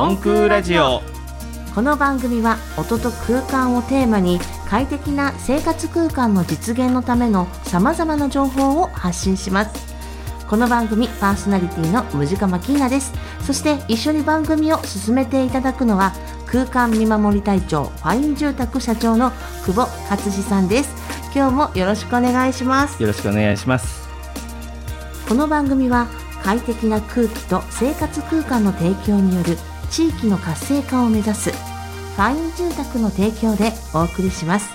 音空ラジオ。この番組は音と空間をテーマに快適な生活空間の実現のためのさまざまな情報を発信します。この番組パーソナリティのムジカマキーナです。そして一緒に番組を進めていただくのは空間見守り隊長ファイン住宅社長の久保勝志さんです。今日もよろしくお願いします。よろしくお願いします。この番組は快適な空気と生活空間の提供による地域の活性化を目指すファイン住宅の提供でお送りします。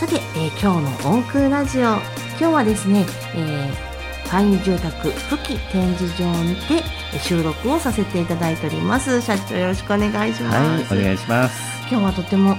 さて、えー今日の音空ラジオ。今日はですね、えーファイン住宅付近展示場にてえー収録をさせていただいております。社長よろしくお願いします、はいお願いします。今日はとても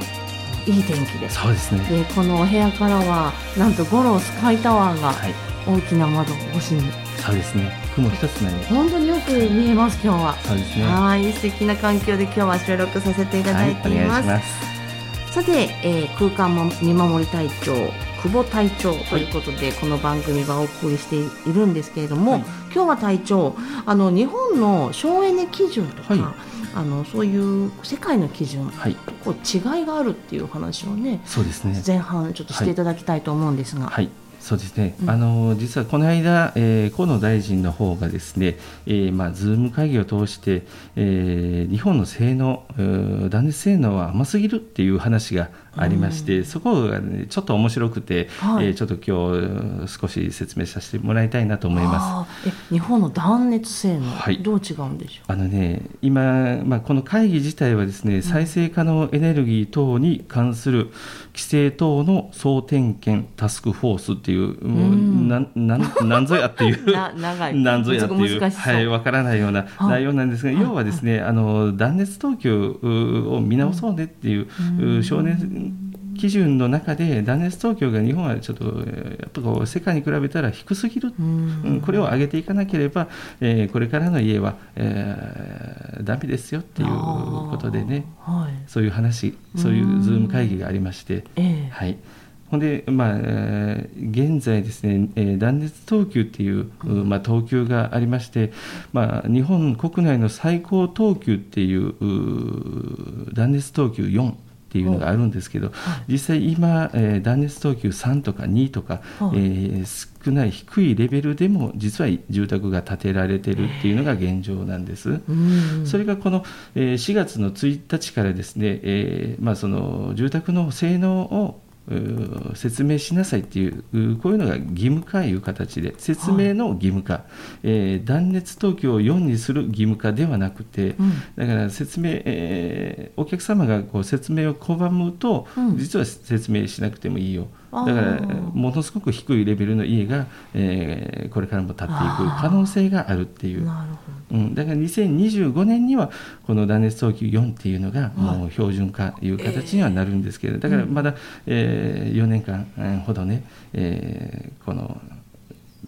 いい天気です。そうですね。でこのお部屋からはなんと五郎スカイタワーがはい。大きな窓越しに。そうですね雲一つない。本当によく見えます今日は。そうですね。はい素敵な環境で今日は収録させていただいています。はいす。さて、えー空間も見守り隊長久保隊長ということで、この番組はお送りしているんですけれども、はい。今日は隊長あの日本の省エネ基準とか、はい。あのそういう世界の基準はい。こう違いがあるっていう話をねそうですね。前半ちょっとしていただきたいと思うんですが。はいそうですね、うん。あの実はこの間、えー河野大臣の方がですね、えーまあ、ズーム会議を通して、えー日本の性能、えー断熱性能は甘すぎるっていう話がありまして、そこが、ね、ちょっと面白くて、はい。えーちょっと今日少し説明させてもらいたいなと思います。日本の断熱性能、はい。どう違うんでしょあのね、今、まあ、この会議自体はですね、再生可能エネルギー等に関する規制等の総点検タスクフォースっていう、もううん。なんなんなんぞやっていう な長い。なんぞやっていう、はい、わからないようなはい。内容なんですが、はい。要はですね、あの断熱等級うを見直そうねっていう、うん。う省熱基準の中で断熱等級が日本はちょっとえーやっぱこう世界に比べたら低すぎる。う、うん。うん、これを上げていかなければ、えーこれからの家は、えー、ダメですよっていうことでね。はい。そういう話そういうズーム会議がありまして、ええ。はい、ほんで、まあえー現在ですね、えー断熱等級っていう、うまあ、等級がありまして、まあ、日本国内の最高等級っていうう断熱等級4っていうのがあるんですけど、実際今、えー断熱等級3とか2とか、はい。えー少ない低いレベルでも実は住宅が建てられてるっていうのが現状なんです。うんそれがこのえー4月の1日からですね、えーまあ、その住宅の性能を説明しなさいっていううこういうのが義務化いう形で説明の義務化、えー断熱等級を4にする義務化ではなくて、うん。だから説明、えーお客様がこう説明を拒むと、うん。実は説明しなくてもいいよだからものすごく低いレベルの家が、えーこれからも建っていく可能性があるっていう。なるほうん、だから2025年にはこの断熱等級4っていうのがもう標準化いう形にはなるんですけど、だからまだ、え4年間えーほどね、えーこの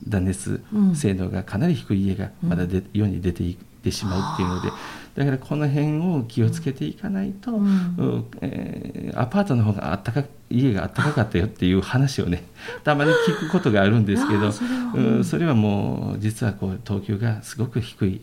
断熱性能がかなり低い家がまだで世に出ていってしまうっていうので、だからこの辺を気をつけていかないと、うん。うんえーアパートの方があったか家があったかかったよっていう話をね たまに聞くことがあるんですけどそれは。うんそれはもう実はこう等級がすごく低い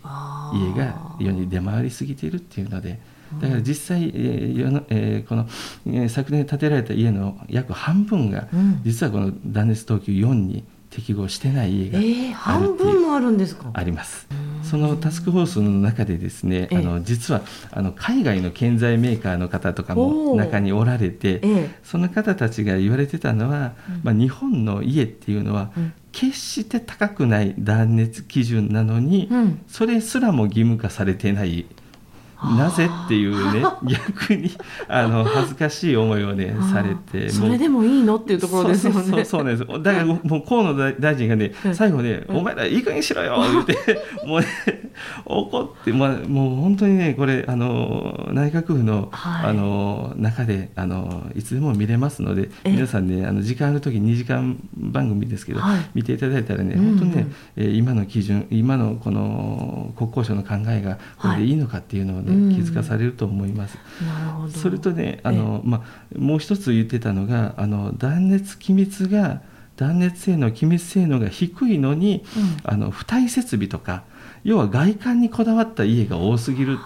家が世に出回りすぎているっていうので。だから実際、えー世のえーこの、えー昨年建てられた家の約半分が、うん。実はこの断熱等級4に適合してない家がえー、あるっていう。半分もあるんですか？あります。そのタスクフォースの中でですね、ええ。あの実はあの海外の建材メーカーの方とかも中におられて、ええ。その方たちが言われてたのは、まあ、日本の家っていうのは、うん。決して高くない断熱基準なのに、うん。それすらも義務化されてない。なぜっていうね逆にあの恥ずかしい思いをねされてそれでもいいのっていうところですよね。そうそうそうなんです。だからもう河野大臣がねうん最後ね「お前らいい加減にしろよ」言ってもうね怒って、まあ、もう本当にねこれあの内閣府の,、はい。あの中であのいつでも見れますのでえ皆さんねあの時間ある時2時間番組ですけど、はい。見ていただいたらねうんうん。本当にね、えー今の基準今のこの国交省の考えがこれでいいのかっていうのをね、うん。気づかされると思います。なるほど。それとねあの、まあ、もう一つ言ってたのがあの断熱機密が断熱性能機密性能が低いのに、うん。あの付帯設備とか、要は外観にこだわった家が多すぎる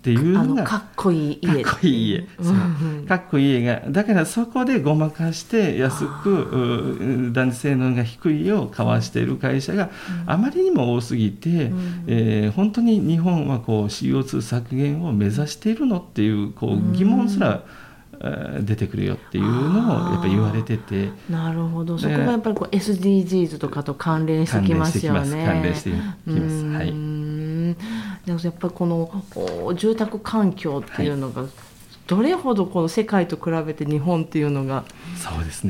っていうのがかっこいい家かっこいい家、かっこいい家がだからそこでごまかして安く断性能が低い家を買わしている会社があまりにも多すぎて、うん、えー、本当に日本はこう CO2 削減を目指しているのっていうこう疑問すら、うん出てくるよっていうのをやっぱり言われてて。なるほど。そこがやっぱりこう SDGs とかと関連してきますよね。関連してきますはい。でもやっぱりこの住宅環境っていうのが、どれほどこの世界と比べて日本っていうのが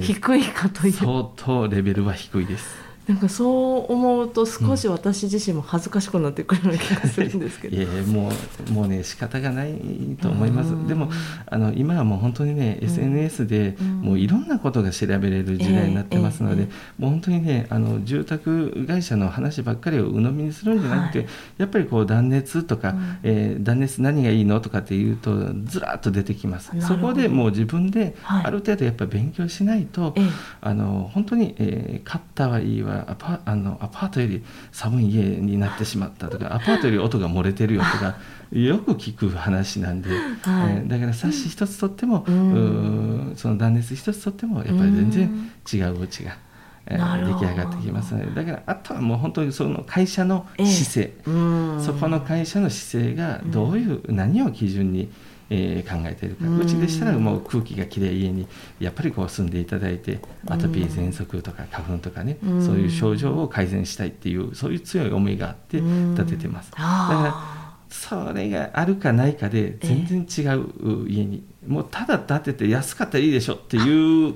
低いかという、ね、相当レベルは低いですなんかそう思うと少し私自身も恥ずかしくなってくるような気がするんですけど、いやもうもうね仕方がないと思います。でもあの今はもう本当にね、SNS でもういろんなことが調べれる時代になってますので、もう本当にねあの住宅会社の話ばっかりを鵜呑みにするんじゃなくて、はい、やっぱりこう断熱とか、うん、えー、断熱何がいいのとかっていうとずらっと出てきます。そこでもう自分である程度やっぱり勉強しないと、はい、あの本当に、えー、買ったはいいわアパあのアパートより寒い家になってしまったとか アパートより音が漏れてるよとかよく聞く話なんで、はい、えー、だから冊子一つとっても、うん、その断熱一つとってもやっぱり全然違うお家が。えー、出来上がってきますので。だからあとはもう本当にその会社の姿勢、えー、そこの会社の姿勢がどういう、何を基準にえー、考えているか。うちでしたらもう空気がきれい家にやっぱりこう住んでいただいてアトピー喘息とか花粉とかねそういう症状を改善したいっていうそういう強い思いがあって建ててます。だからそれがあるかないかで全然違う家に、もうただ建てて安かったらいいでしょっていう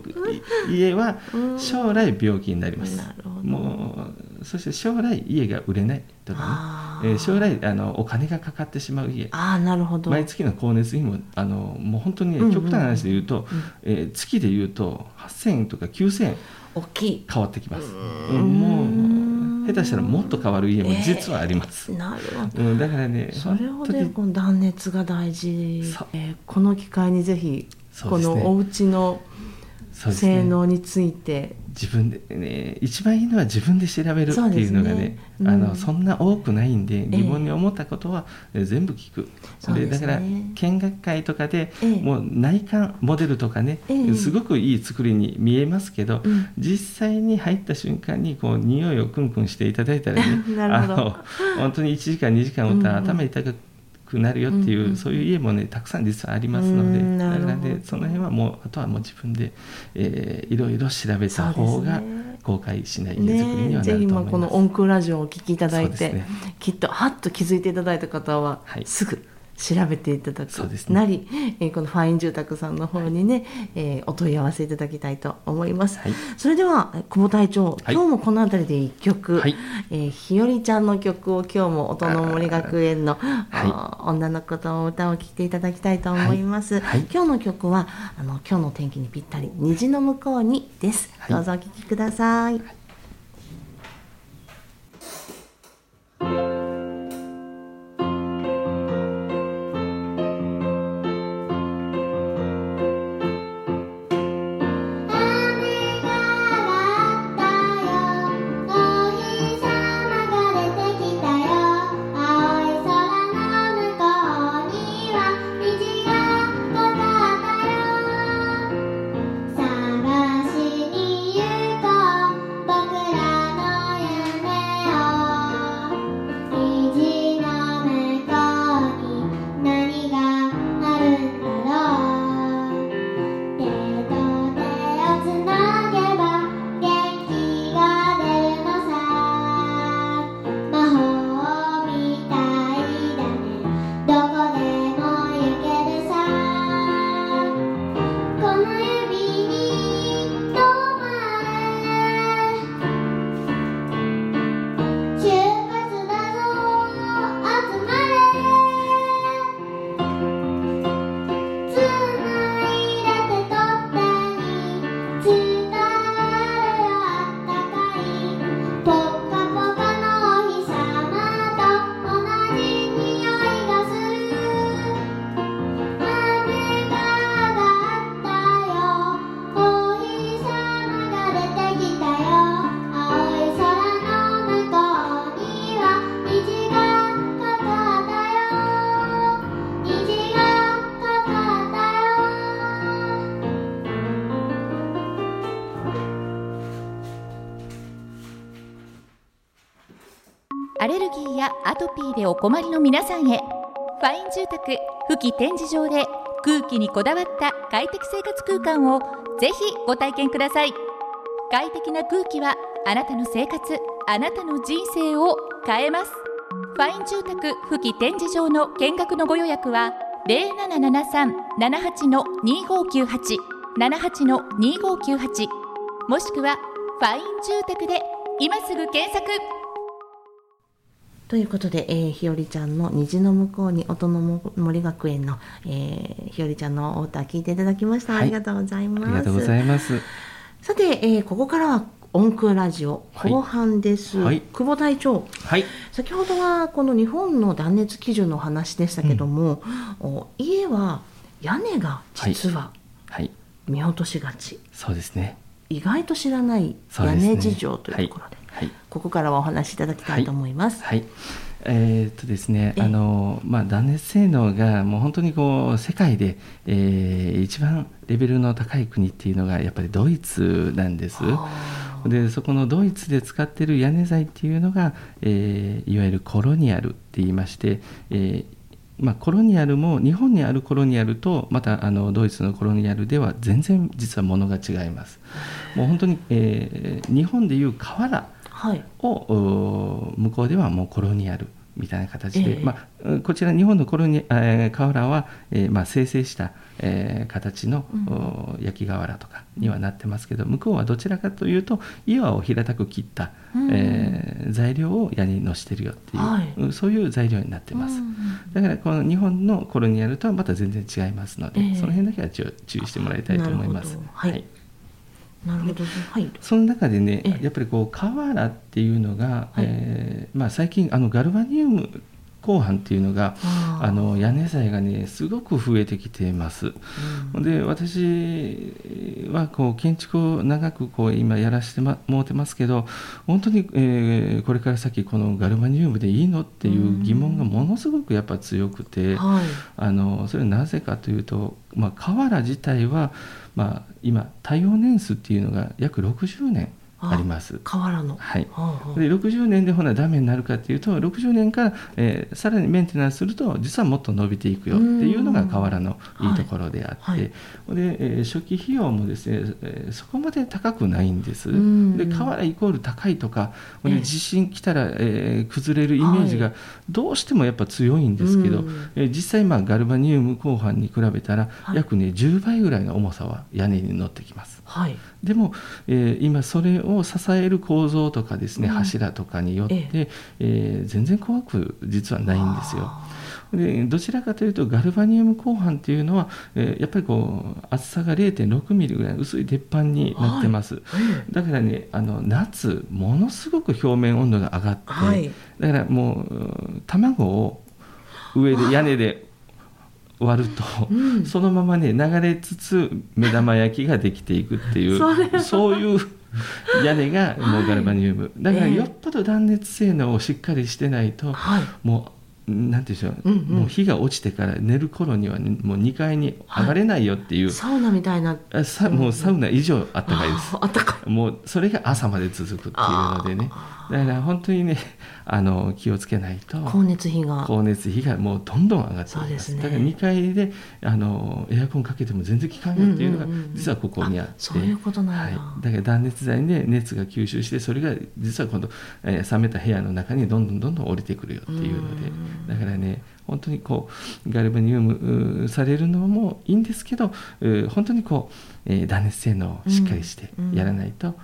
家は将来病気になります、もうそして将来家が売れないとかね、えー、将来あのお金がかかってしまう家。あなるほど。毎月の光熱費もあのもう本当に、ね、極端な話で言うと、うん。うん、えー、月で言うと8000円とか9000円大きい。変わってきます。もう下手したらもっと変わる家も実はあります、えー、なるほど、うん、だからねそれほどこの断熱が大事、えー、この機会にぜひ、このお家の性能について自分でね一番いいのは自分で調べるっていうのがね、ねうん、あのそんな多くないんで疑問に思ったことは全部聞く、えー、で、だから見学会とかで、えー、もう内観モデルとかね、えー、すごくいい作りに見えますけど、うん、実際に入った瞬間にこう匂いをクンクンしていただいたらね あの本当に1時間2時間おったら頭痛くくなるよっていう、うんうん、そういう家もねたくさん実はありますのでだからねその辺はもうあとはもう自分で、えー、いろいろ調べた方が、後悔しない家づくりにはなると思います、ね、ぜひ今この音空ラジオをお聞きいただいて、ね、きっとはっと気づいていただいた方は、はい、すぐ調べていただくなり、ね、えー、このファイン住宅さんの方にね、はい、えー、お問い合わせいただきたいと思います、はい、それでは久保隊長、今日もこの辺りで一曲、はい、えー、ひよりちゃんの曲を今日も音の森学園の、女の子と歌を聴いていただきたいと思います、今日の曲はあの今日の天気にぴったり虹の向こうにです。どうぞお聴きくださいお困りの皆さんへファイン住宅付記展示場で空気にこだわった快適生活空間をぜひご体験ください。快適な空気はあなたの生活あなたの人生を変えます。ファイン住宅付記展示場の見学のご予約は0773-78-2598 78-2598もしくはファイン住宅で今すぐ検索。ということで、えー、ひよりちゃんの虹の向こうに音の森学園の、えー、ひよりちゃんのお歌聞いていただきました、はい、ありがとうございます。ありがとうございます。さて、えー、ここからは音空ラジオ後半です、はい、久保隊長、はい、先ほどはこの日本の断熱基準の話でしたけども、うん、家は屋根が実は見落としがち、そうですね意外と知らない屋根事情というところで、はい、ここからはお話しいただきたいと思います。はい。えー、っとですね、あのまあ、断熱性能がもう本当にこう世界で、えー、一番レベルの高い国っていうのがやっぱりドイツなんです。でそこのドイツで使ってる屋根材っていうのが、えー、いわゆるコロニアルって言いまして、えーまあ、コロニアルも日本にあるコロニアルとまたあのドイツのコロニアルでは全然実はものが違います。もう本当に、えー、日本でいう瓦を、はい、向こうではもうコロニアルみたいな形で、えー、まあ、こちら日本のコロニ、えー、瓦は、えーまあ、生成した、えー、形の、うん、焼き瓦とかにはなってますけど向こうはどちらかというと岩を平たく切った、うん、えー、材料を矢にのしてるよっていう、はい、そういう材料になってます、うん、だからこの日本のコロニアルとはまた全然違いますので、えー、その辺だけは注意してもらいたいと思います。はい、はいなるほど、はい、その中でねやっぱりこう瓦っていうのが、はい、えー、まあ、最近あのガルバニウム鋼板っていうのがあの屋根材がねすごく増えてきています。うん、で私はこう建築を長くこう今やらせてもらってますけど本当に、えー、これから先このガルバニウムでいいのっていう疑問がものすごくやっぱ強くて、うんはい、あのそれはなぜかというと、まあ、瓦自体はまあ、今耐用年数っていうのが約60年あります。瓦の。はい。で60年でほなダメになるかっていうと60年から、えー、さらにメンテナンスすると実はもっと伸びていくよっていうのが瓦のい。いところであって、はい。はい、で、えー、初期費用もですね、えー、そこまで高くないんです。で瓦イコール高いとかで地震来たら、えー、崩れるイメージがどうしてもやっぱ強いんですけど、はい、えー、実際まあガルバニウム鋼板に比べたら、約ね10倍ぐらいの重さは屋根に乗ってきます。はい、でも、えー、今それを支える構造とかですね、うん、柱とかによって、ええ。ー、全然怖く実はないんですよ。でどちらかというとガルバニウム鋼板っていうのは、えー、やっぱりこう厚さが0.6ミリぐらい薄い鉄板になってます、はい、だからねあの夏ものすごく表面温度が上がって、はい、だからもう卵を上で屋根で割ると、うん、そのままね流れつつ目玉焼きができていくっていうそういう屋根がもうガルバニウム、だからよっぽど断熱性能をしっかりしてないと、はい、もうなんていうんでしょう、うんうん、もう日が落ちてから寝る頃には、ね、もう2階に上がれないよっていう、はい、サウナみたいな。さもうサウナ以上あったかいです。あったかい。もうそれが朝まで続くっていうのでね。だから本当にねあの気をつけないと。光熱費が。光熱費がもうどんどん上がっています、ね、だから2階であのエアコンかけても全然効かんよっていうのが実はここにあって、うんうん、そういうことなんだ、はい、だから断熱材で熱が吸収してそれが実は今度、えー、冷めた部屋の中にどんどんどんどん降りてくるよっていうので、だからね本当にこうガルバニウムされるのもいいんですけど本当にこう、えー、断熱性能をしっかりしてやらないと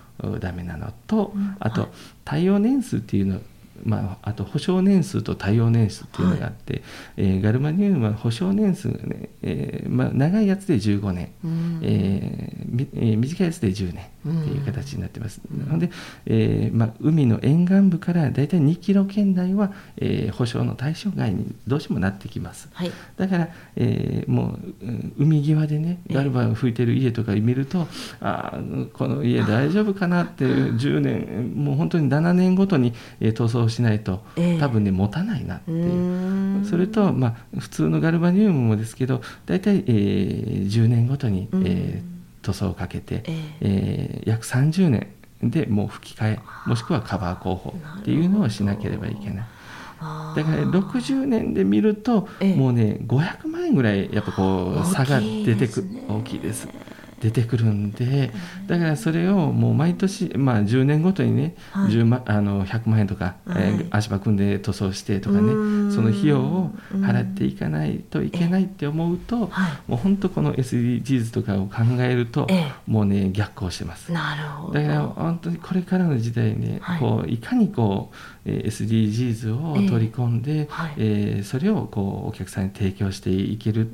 ダメなのと、あと耐用年数っていうのまあ、あと保証年数と対応年数っていうのがあって、はい、えー、ガルマニウムは保証年数がね、えーまあ、長いやつで15年、うん、えーえー、短いやつで10年っていう形になってます、うん、なので、えーまあ、海の沿岸部から大体2キロ圏内は、えー、保証の対象外にどうしてもなってきます、はい、だから、えー、もう海際でねガルバン吹いてる家とか見ると、えー、あこの家大丈夫かなって10年もう本当に7年ごとに、えー、塗装しないと、えー、多分ね持たないなっていう。それと、まあ、普通のガルバニウムもですけど大体、えー、10年ごとに、えー、塗装をかけて、えー、えー、約30年でもう吹き替えもしくはカバー工法っていうのをしなければいけない。だから60年で見ると、ええ。もうね500万円ぐらいやっぱこう差が出てく大きいですね。大きいです出てくるんでだからそれをもう毎年、まあ、10年ごとにね、はい。10万あの100万円とか、えーはい足場組んで塗装してとかねその費用を払っていかないといけないって思うと、はい。もう本当この SDGs とかを考えると、ええ。もうね逆行してます。なるほど。だから本当にこれからの時代ね、はい。い、こういかにこうえー SDGs を取り込んで、はい。えーそれをこうお客さんに提供していける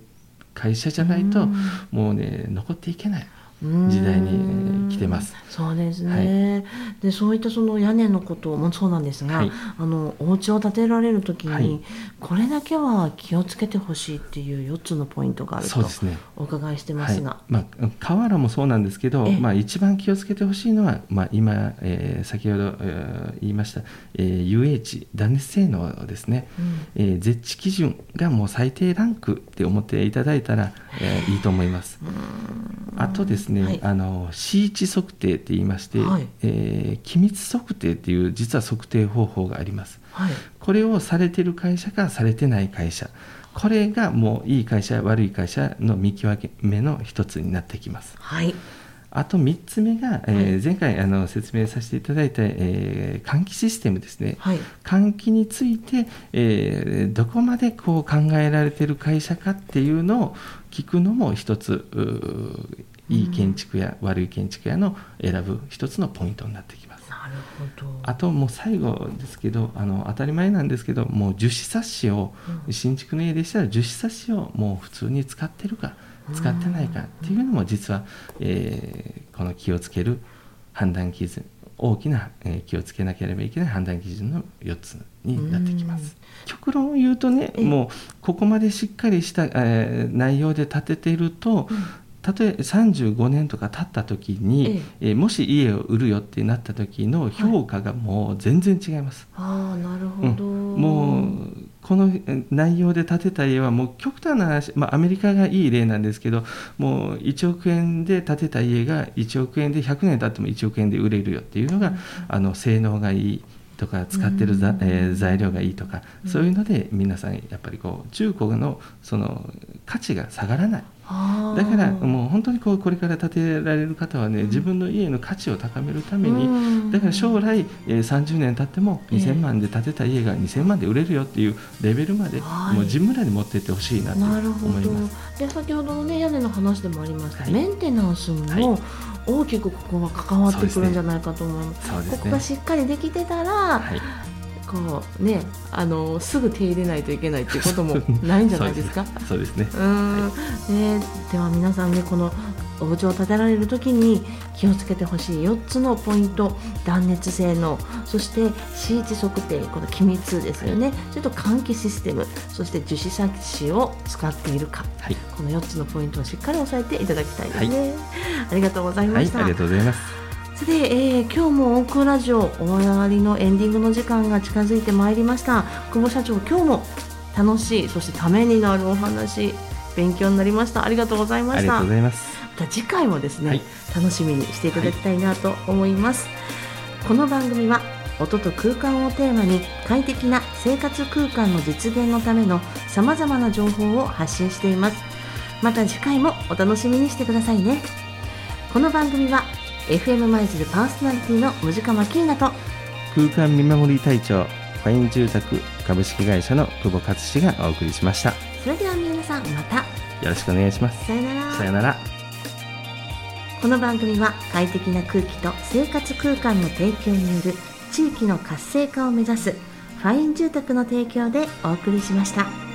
会社じゃないとうん。もうね残っていけない。うん時代に来てます。そうですね、でそういったその屋根のこともそうなんですが、はい。あのお家を建てられる時に、はい。これだけは気をつけてほしいっていう4つのポイントがあるとそうですね。お伺いしてまはい。すが、まあ、瓦もそうなんですけど、ええ。まあ、一番気をつけてほしいのは、まあ、今、えー先ほど、えー言いました、えー UH 断熱性能ですね、うん。えー絶地基準がもう最低ランクって思っていただいたら、えーいいと思います。あとですね、はい。あの C 値測定って言いまして、はい。えー機密測定っていう実は測定方法があります。はい。これをされてる会社かされてない会社。これがもういい会社悪い会社の見極めの一つになってきます。はい。あと3つ目が、えーはい。前回あの説明させていただいた、えー換気システムですね、はい。換気について、えーどこまでこう考えられている会社かっていうのを聞くのも一ついい建築や悪い建築屋の選ぶ一つのポイントになってきます。なるほど。あともう最後ですけどあの当たり前なんですけどもう樹脂サッシを、うん。新築の家でしたら樹脂サッシをもう普通に使ってるか使ってないかっていうのも実は、えーこの気をつける判断基準大きな、えー気をつけなければいけない判断基準の4つになってきます。極論を言うとねええ。もうここまでしっかりした、えー内容で立てていると、たとえ35年とか経った時に、えーもし家を売るよってなった時の評価がもう全然違います。ああなるほど、うん。もうこのえ内容で建てた家はもう極端な話、まあ、アメリカがいい例なんですけどもう1億円で建てた家が1億円で100年経っても1億円で売れるよっていうのが、あの性能がいいとか使ってるざ、えー材料がいいとか、そういうので皆さんやっぱりこう中古のその価値が下がらない。だからもう本当にこうこれから建てられる方はね、自分の家の価値を高めるために、うん。だから将来、えー30年経ってもええ。2000万で建てた家が2000万で売れるよっていうレベルまで、はい。もう自分らで持ってってほしいなと思います。で先ほどのね屋根の話でもありました、はい。メンテナンスもはい。大きくここは関わってくるんじゃないかと思いますそうですね。ここがしっかりできてたら、はい、こうねあのすぐ手入れないといけないっていうことも ないんじゃないですか？そうですね。うーん、ね、では皆さんねこのお家を建てられる時に気をつけてほしい4つのポイント断熱性能そしてシーチ測定この機密ですよね。それと換気システムそして樹脂サッシを使っているか。はい、この4つのポイントをしっかり押さえていただきたいですね、ありがとうございはい、ました、ありがとうございます。さて、えー今日もオークラジオ終わりのエンディングの時間が近づいてまいりました。久保社長今日も楽しいそしてためになるお話勉強になりました。ありがとうございまありがしたとうございます。また次回もですね、はい。楽しみにしていただきたいなと思います、この番組は音と空間をテーマに快適な生活空間の実現のためのさまざまな情報を発信していますまた次回もお楽しみにしてくださいねこの番組は FM 舞鶴パーソナリティのムジカマキーナと空間見守り隊長ファイン住宅株式会社の久保勝志がお送りしました。それでは皆さんまたよろしくお願いします。さよならさよなら。この番組は快適な空気と生活空間の提供による地域の活性化を目指すファイン住宅の提供でお送りしました。